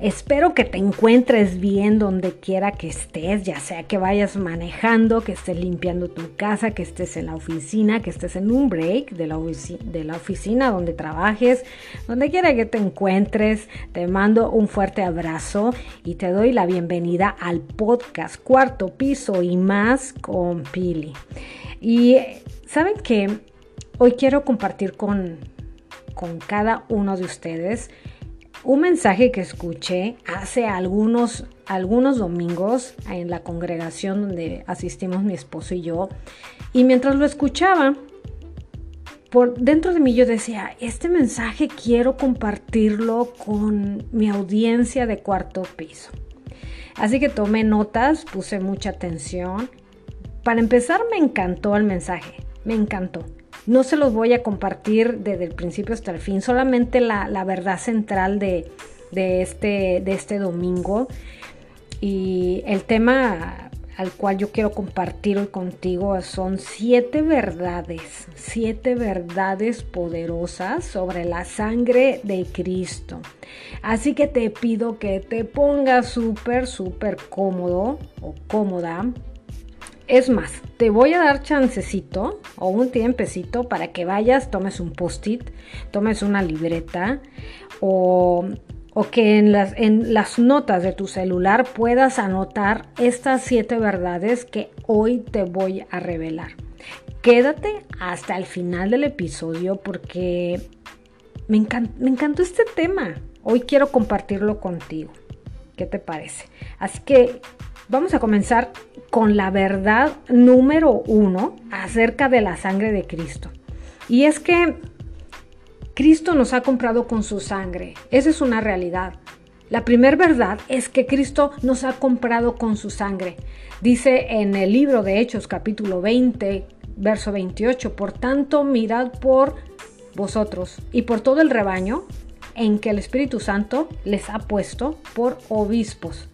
Espero que te encuentres bien donde quiera que estés, ya sea que vayas manejando, que estés limpiando tu casa, que estés en la oficina, que estés en un break de la, oficina donde trabajes, donde quiera que te encuentres. Te mando un fuerte abrazo y te doy la bienvenida al podcast Cuarto Piso y más con Pili. Y saben que hoy quiero compartir con, con cada uno de ustedes un mensaje que escuché hace algunos, algunos domingos en la congregación donde asistimos mi esposo y yo. Y mientras lo escuchaba, por dentro de mí yo decía, este mensaje quiero compartirlo con mi audiencia de cuarto piso. Así que tomé notas, puse mucha atención. Para empezar, me encantó el mensaje, me encantó. No se los voy a compartir desde el principio hasta el fin, solamente la, verdad central de, este, de este domingo. Y el tema al cual yo quiero compartir hoy contigo son siete verdades, siete verdades poderosas sobre la sangre de Cristo. Así que te pido que te pongas súper, súper cómodo o cómoda es más, te voy a dar chancecito o un tiempecito para que vayas, tomes un post-it, tomes una libreta o, que en las, en las notas de tu celular puedas anotar estas siete verdades que hoy te voy a revelar. Quédate hasta el final del episodio porque me, me encantó este tema. Hoy quiero compartirlo contigo. ¿Qué te parece? Así que Vamos a comenzar con la verdad número uno acerca de la sangre de Cristo. Y es que Cristo nos ha comprado con su sangre. Esa es una realidad. La primera verdad es que Cristo nos ha comprado con su sangre. Dice en el libro de Hechos capítulo 20, verso 28, por tanto mirad por vosotros y por todo el rebaño en que el Espíritu Santo les ha puesto por obispos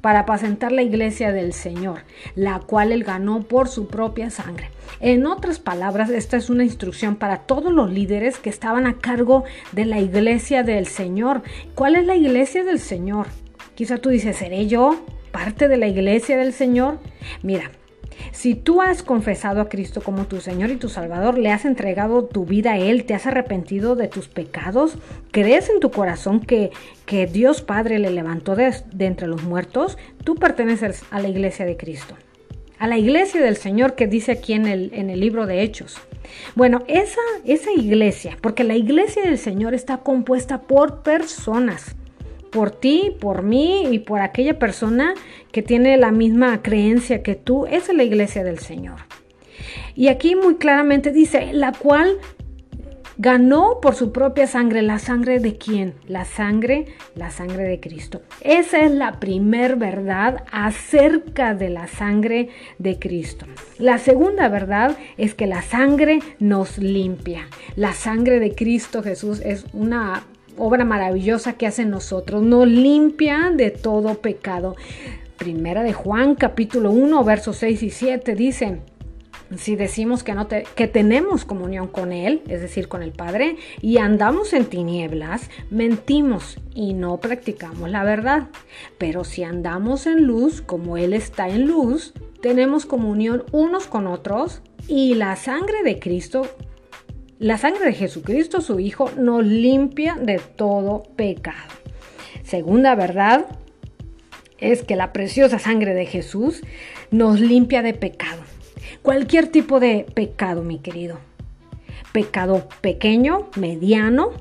para apacentar la iglesia del Señor, la cual él ganó por su propia sangre. En otras palabras, esta es una instrucción para todos los líderes que estaban a cargo de la iglesia del Señor. ¿Cuál es la iglesia del Señor? Quizá tú dices, ¿seré yo parte de la iglesia del Señor? Mira, si tú has confesado a Cristo como tu Señor y tu Salvador, le has entregado tu vida a Él, te has arrepentido de tus pecados, crees en tu corazón que, que Dios Padre le levantó de, entre los muertos, tú perteneces a la iglesia de Cristo a la iglesia del Señor que dice aquí en el, en el libro de Hechos. Bueno, esa, esa iglesia, porque la iglesia del Señor está compuesta por personas por ti, por mí y por aquella persona que tiene la misma creencia que tú. Es la iglesia del Señor. Y aquí muy claramente dice, la cual ganó por su propia sangre. ¿La sangre de quién? La sangre, la sangre de Cristo. Esa es la primer verdad acerca de la sangre de Cristo. La segunda verdad es que la sangre nos limpia. La sangre de Cristo Jesús es una obra maravillosa que hace en nosotros, nos limpia de todo pecado. Primera de Juan capítulo 1 versos 6 y 7 dice, si decimos que, no que tenemos comunión con Él, es decir, con el Padre, y andamos en tinieblas, mentimos y no practicamos la verdad. Pero si andamos en luz, como Él está en luz, tenemos comunión unos con otros y la sangre de Cristo la sangre de Jesucristo, su Hijo, nos limpia de todo pecado. Segunda verdad es que la preciosa sangre de Jesús nos limpia de pecado. Cualquier tipo de pecado, mi querido. Pecado pequeño, mediano,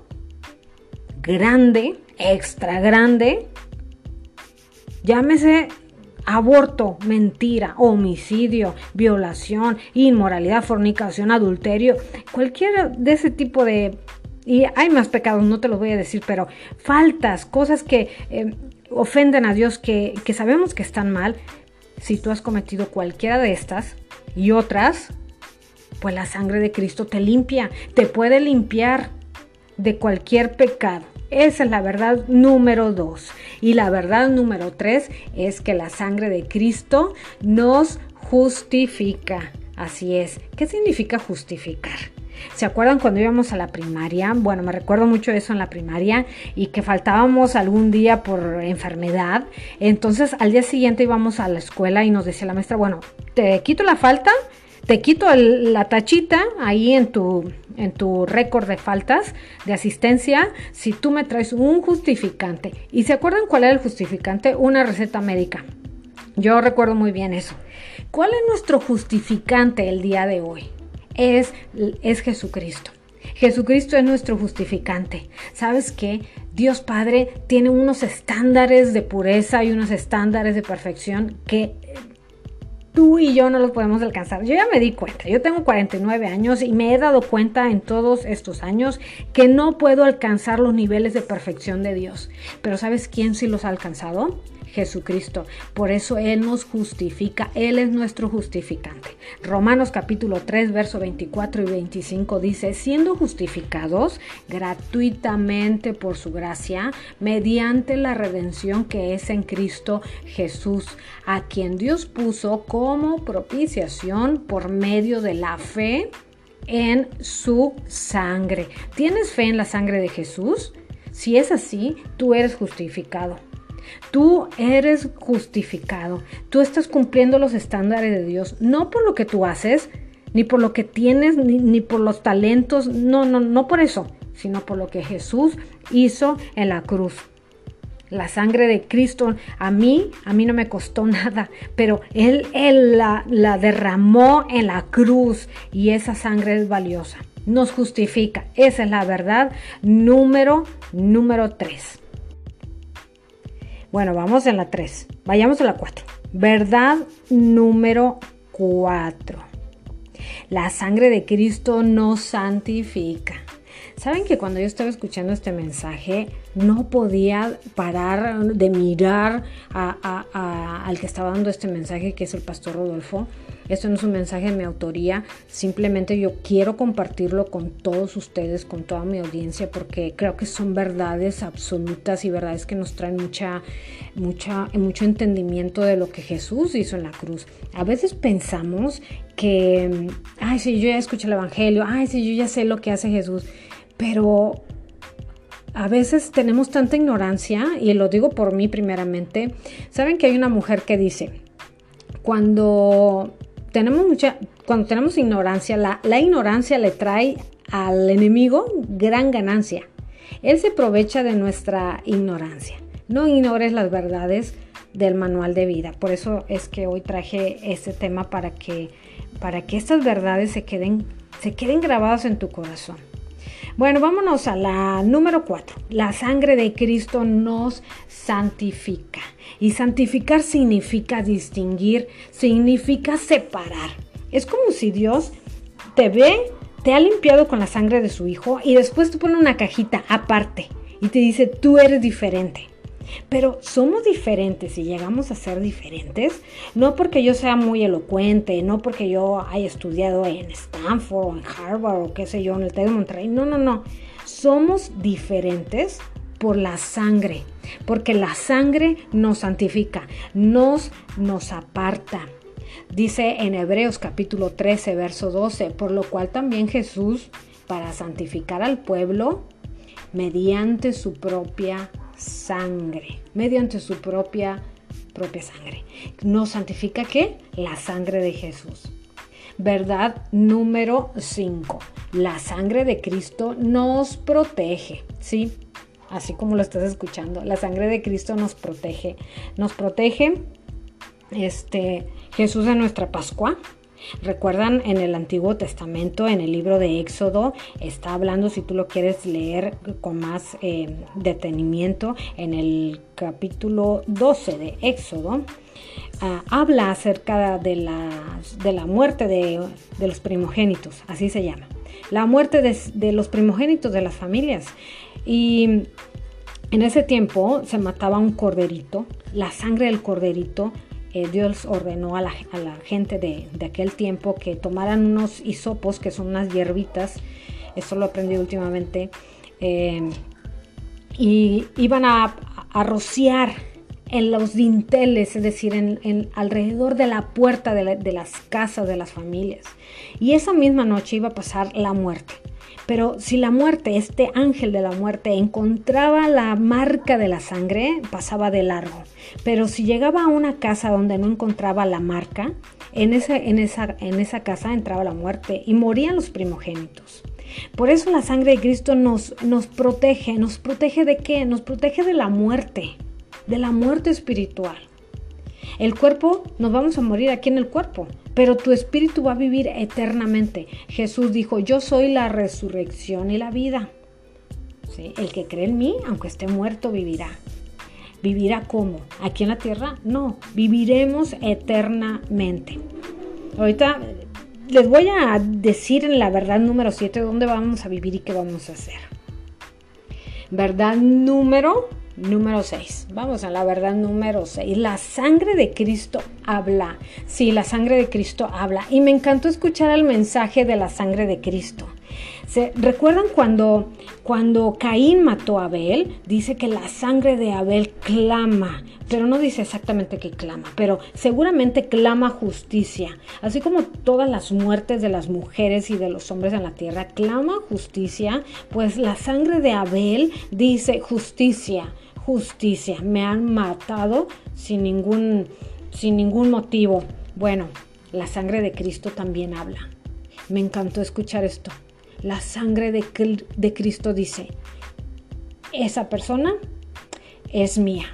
grande, extra grande. Llámese aborto, mentira, homicidio, violación, inmoralidad, fornicación, adulterio, cualquiera de ese tipo de... Y hay más pecados, no te los voy a decir, pero faltas, cosas que eh, ofenden a Dios, que, que sabemos que están mal. Si tú has cometido cualquiera de estas y otras, pues la sangre de Cristo te limpia, te puede limpiar de cualquier pecado. Esa es la verdad número dos. Y la verdad número tres es que la sangre de Cristo nos justifica. Así es. ¿Qué significa justificar? ¿Se acuerdan cuando íbamos a la primaria? Bueno, me recuerdo mucho eso en la primaria y que faltábamos algún día por enfermedad. Entonces al día siguiente íbamos a la escuela y nos decía la maestra, bueno, te quito la falta, te quito la tachita ahí en tu, en tu récord de faltas de asistencia si tú me traes un justificante. ¿Y se acuerdan cuál era el justificante? Una receta médica. Yo recuerdo muy bien eso. ¿Cuál es nuestro justificante el día de hoy? Es, es Jesucristo. Jesucristo es nuestro justificante. ¿Sabes qué? Dios Padre tiene unos estándares de pureza y unos estándares de perfección que tú y yo no los podemos alcanzar. Yo ya me di cuenta, yo tengo 49 años y me he dado cuenta en todos estos años que no puedo alcanzar los niveles de perfección de Dios. Pero ¿sabes quién sí los ha alcanzado? Jesucristo. Por eso Él nos justifica, Él es nuestro justificante. Romanos capítulo 3, verso 24 y 25 dice, siendo justificados gratuitamente por su gracia, mediante la redención que es en Cristo Jesús, a quien Dios puso como propiciación por medio de la fe en su sangre. ¿Tienes fe en la sangre de Jesús? Si es así, tú eres justificado. Tú eres justificado. Tú estás cumpliendo los estándares de Dios, no por lo que tú haces, ni por lo que tienes, ni, por los talentos, no, no, no por eso, sino por lo que Jesús hizo en la cruz. La sangre de Cristo a mí, a mí no me costó nada, pero Él, él la, la derramó en la cruz y esa sangre es valiosa. Nos justifica. Esa es la verdad número, número 3. Bueno, vamos en la 3. Vayamos a la 4. Verdad número 4. La sangre de Cristo nos santifica. Saben que cuando yo estaba escuchando este mensaje no podía parar de mirar al que estaba dando este mensaje, que es el pastor Rodolfo, esto no es un mensaje de mi autoría, simplemente yo quiero compartirlo con todos ustedes, con toda mi audiencia, porque creo que son verdades absolutas y verdades que nos traen mucha, mucha, mucho entendimiento de lo que Jesús hizo en la cruz. A veces pensamos que, ay, sí, yo ya escuché el Evangelio, ay, sí, yo ya sé lo que hace Jesús, pero a veces tenemos tanta ignorancia, y lo digo por mí primeramente, saben que hay una mujer que dice, cuando tenemos mucha, cuando tenemos ignorancia, la, la ignorancia le trae al enemigo gran ganancia. Él se aprovecha de nuestra ignorancia. No ignores las verdades del manual de vida. Por eso es que hoy traje este tema para que, para que estas verdades se queden, se queden grabadas en tu corazón. Bueno, vámonos a la número 4. La sangre de Cristo nos santifica. Y santificar significa distinguir, significa separar. Es como si Dios te ve, te ha limpiado con la sangre de su Hijo y después te pone una cajita aparte y te dice, tú eres diferente. Pero somos diferentes y llegamos a ser diferentes, no porque yo sea muy elocuente, no porque yo haya estudiado en Stanford o en Harvard o qué sé yo, en el TED de Monterrey, no, no, no. Somos diferentes por la sangre, porque la sangre nos santifica, nos, nos aparta. Dice en Hebreos capítulo 13, verso 12, por lo cual también Jesús, para santificar al pueblo, mediante su propia sangre, mediante su propia, propia sangre. ¿Nos santifica qué? La sangre de Jesús. Verdad número 5. La sangre de Cristo nos protege, ¿sí? Así como lo estás escuchando, la sangre de Cristo nos protege. Nos protege este Jesús de nuestra Pascua, Recuerdan en el Antiguo Testamento, en el libro de Éxodo, está hablando, si tú lo quieres leer con más eh, detenimiento, en el capítulo 12 de Éxodo, ah, habla acerca de la, de la muerte de, los primogénitos, así se llama. La muerte de, de los primogénitos de las familias. Y en ese tiempo se mataba un corderito, la sangre del corderito eh, Dios ordenó a la, gente de, aquel tiempo que tomaran unos hisopos, que son unas hierbitas, esto lo aprendí últimamente, eh, y iban a, rociar en los dinteles, es decir, en, alrededor de la puerta de, de las casas de las familias. Y esa misma noche iba a pasar la muerte. Pero si la muerte, este ángel de la muerte, encontraba la marca de la sangre, pasaba de largo. Pero si llegaba a una casa donde no encontraba la marca, en esa, en esa, en esa casa entraba la muerte y morían los primogénitos. Por eso la sangre de Cristo nos, nos protege. ¿Nos protege de qué? Nos protege de la muerte, de la muerte espiritual. El cuerpo, nos vamos a morir aquí en el cuerpo, pero tu espíritu va a vivir eternamente. Jesús dijo, yo soy la resurrección y la vida. El que cree en mí, aunque esté muerto, vivirá. ¿Vivirá cómo? ¿Aquí en la tierra? No, viviremos eternamente. Ahorita les voy a decir en la verdad número 7 dónde vamos a vivir y qué vamos a hacer. Verdad número Número 6. Vamos a la verdad número 6. La sangre de Cristo habla. Sí, la sangre de Cristo habla. Y me encantó escuchar el mensaje de la sangre de Cristo. ¿Se recuerdan cuando, cuando Caín mató a Abel? Dice que la sangre de Abel clama, pero no dice exactamente que clama, pero seguramente clama justicia. Así como todas las muertes de las mujeres y de los hombres en la tierra clama justicia, pues la sangre de Abel dice justicia justicia. Me han matado sin ningún, sin ningún motivo. Bueno, la sangre de Cristo también habla. Me encantó escuchar esto. La sangre de, de Cristo dice, esa persona es mía,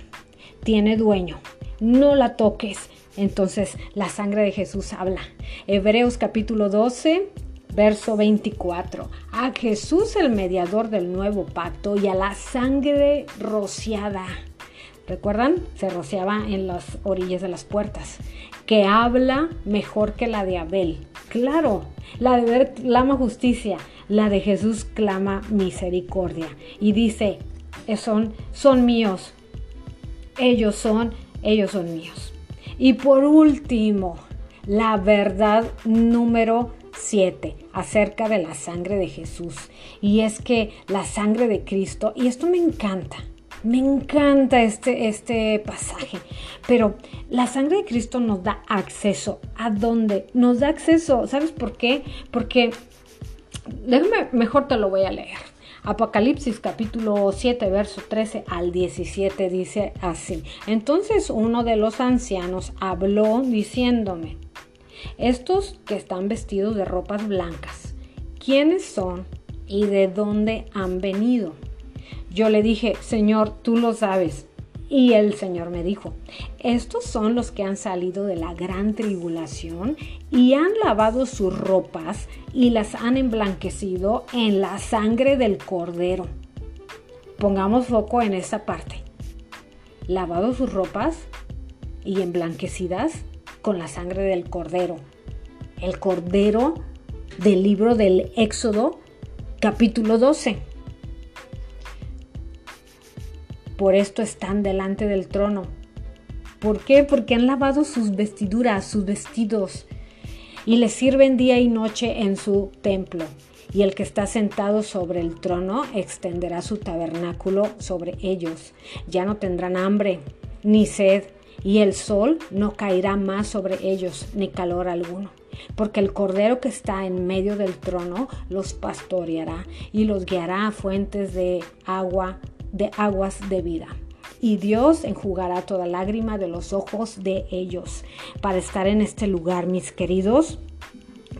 tiene dueño, no la toques. Entonces la sangre de Jesús habla. Hebreos capítulo 12, Verso 24. A Jesús el mediador del nuevo pacto y a la sangre rociada. ¿Recuerdan? Se rociaba en las orillas de las puertas. Que habla mejor que la de Abel. Claro, la de Abel clama justicia, la de Jesús clama misericordia. Y dice, son, son míos. Ellos son, ellos son míos. Y por último, la verdad número 7 acerca de la sangre de Jesús. Y es que la sangre de Cristo, y esto me encanta, me encanta este, este pasaje, pero la sangre de Cristo nos da acceso. ¿A dónde? Nos da acceso, ¿sabes por qué? Porque, déjame, mejor te lo voy a leer. Apocalipsis capítulo 7, verso 13 al 17 dice así. Entonces uno de los ancianos habló diciéndome, estos que están vestidos de ropas blancas, ¿quiénes son y de dónde han venido? Yo le dije, Señor, tú lo sabes. Y el Señor me dijo, estos son los que han salido de la gran tribulación y han lavado sus ropas y las han emblanquecido en la sangre del cordero. Pongamos foco en esta parte. Lavado sus ropas y emblanquecidas con la sangre del cordero. El cordero del libro del Éxodo, capítulo 12. Por esto están delante del trono. ¿Por qué? Porque han lavado sus vestiduras, sus vestidos, y les sirven día y noche en su templo. Y el que está sentado sobre el trono extenderá su tabernáculo sobre ellos. Ya no tendrán hambre ni sed y el sol no caerá más sobre ellos, ni calor alguno. Porque el Cordero que está en medio del trono los pastoreará y los guiará a fuentes de agua, de aguas de vida. Y Dios enjugará toda lágrima de los ojos de ellos. Para estar en este lugar, mis queridos,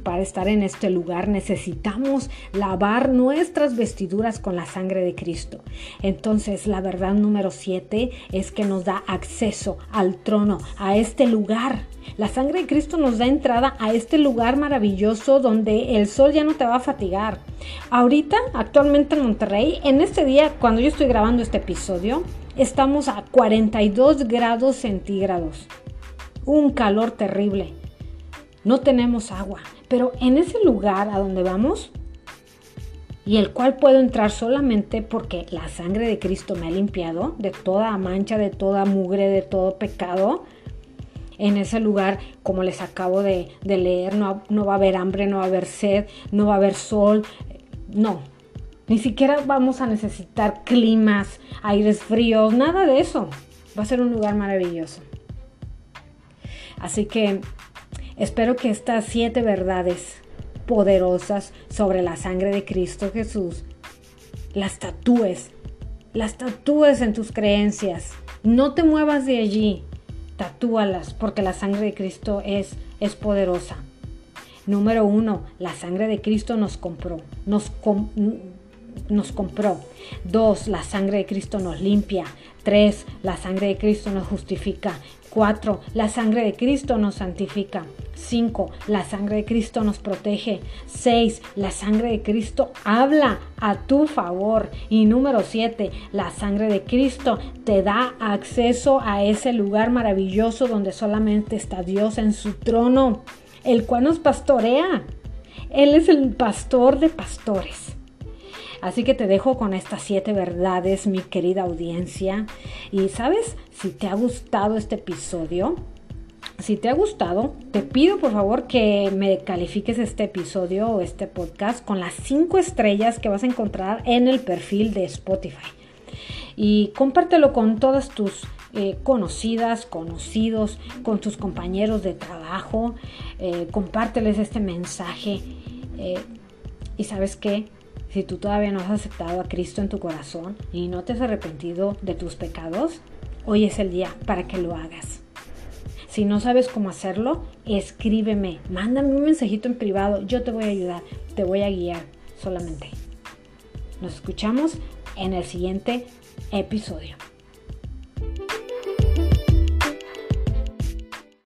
para estar en este lugar necesitamos lavar nuestras vestiduras con la sangre de Cristo. Entonces la verdad número 7 es que nos da acceso al trono, a este lugar. La sangre de Cristo nos da entrada a este lugar maravilloso donde el sol ya no te va a fatigar. Ahorita, actualmente en Monterrey, en este día, cuando yo estoy grabando este episodio, estamos a 42 grados centígrados. Un calor terrible. No tenemos agua. Pero en ese lugar a donde vamos, y el cual puedo entrar solamente porque la sangre de Cristo me ha limpiado de toda mancha, de toda mugre, de todo pecado. En ese lugar, como les acabo de, leer, no, no va a haber hambre, no va a haber sed, no va a haber sol. No, ni siquiera vamos a necesitar climas, aires fríos, nada de eso. Va a ser un lugar maravilloso. Así que espero que estas siete verdades poderosas sobre la sangre de Cristo Jesús las tatúes, las tatúes en tus creencias. No te muevas de allí, tatúalas porque la sangre de Cristo es, es poderosa. Número uno, la sangre de Cristo nos compró, nos, nos compró. Dos, la sangre de Cristo nos limpia. Tres, la sangre de Cristo nos justifica. Cuatro, la sangre de Cristo nos santifica. 5. La sangre de Cristo nos protege. 6. La sangre de Cristo habla a tu favor. Y número 7. La sangre de Cristo te da acceso a ese lugar maravilloso donde solamente está Dios en su trono, el cual nos pastorea. Él es el pastor de pastores. Así que te dejo con estas siete verdades, mi querida audiencia. Y sabes, si te ha gustado este episodio, si te ha gustado, te pido por favor que me califiques este episodio o este podcast con las cinco estrellas que vas a encontrar en el perfil de Spotify. Y compártelo con todas tus eh, conocidas, conocidos, con tus compañeros de trabajo. Eh, compárteles este mensaje. Eh, y sabes qué, si tú todavía no has aceptado a Cristo en tu corazón y no te has arrepentido de tus pecados, hoy es el día para que lo hagas. Si no sabes cómo hacerlo, escríbeme, mándame un mensajito en privado, yo te voy a ayudar, te voy a guiar solamente. Nos escuchamos en el siguiente episodio.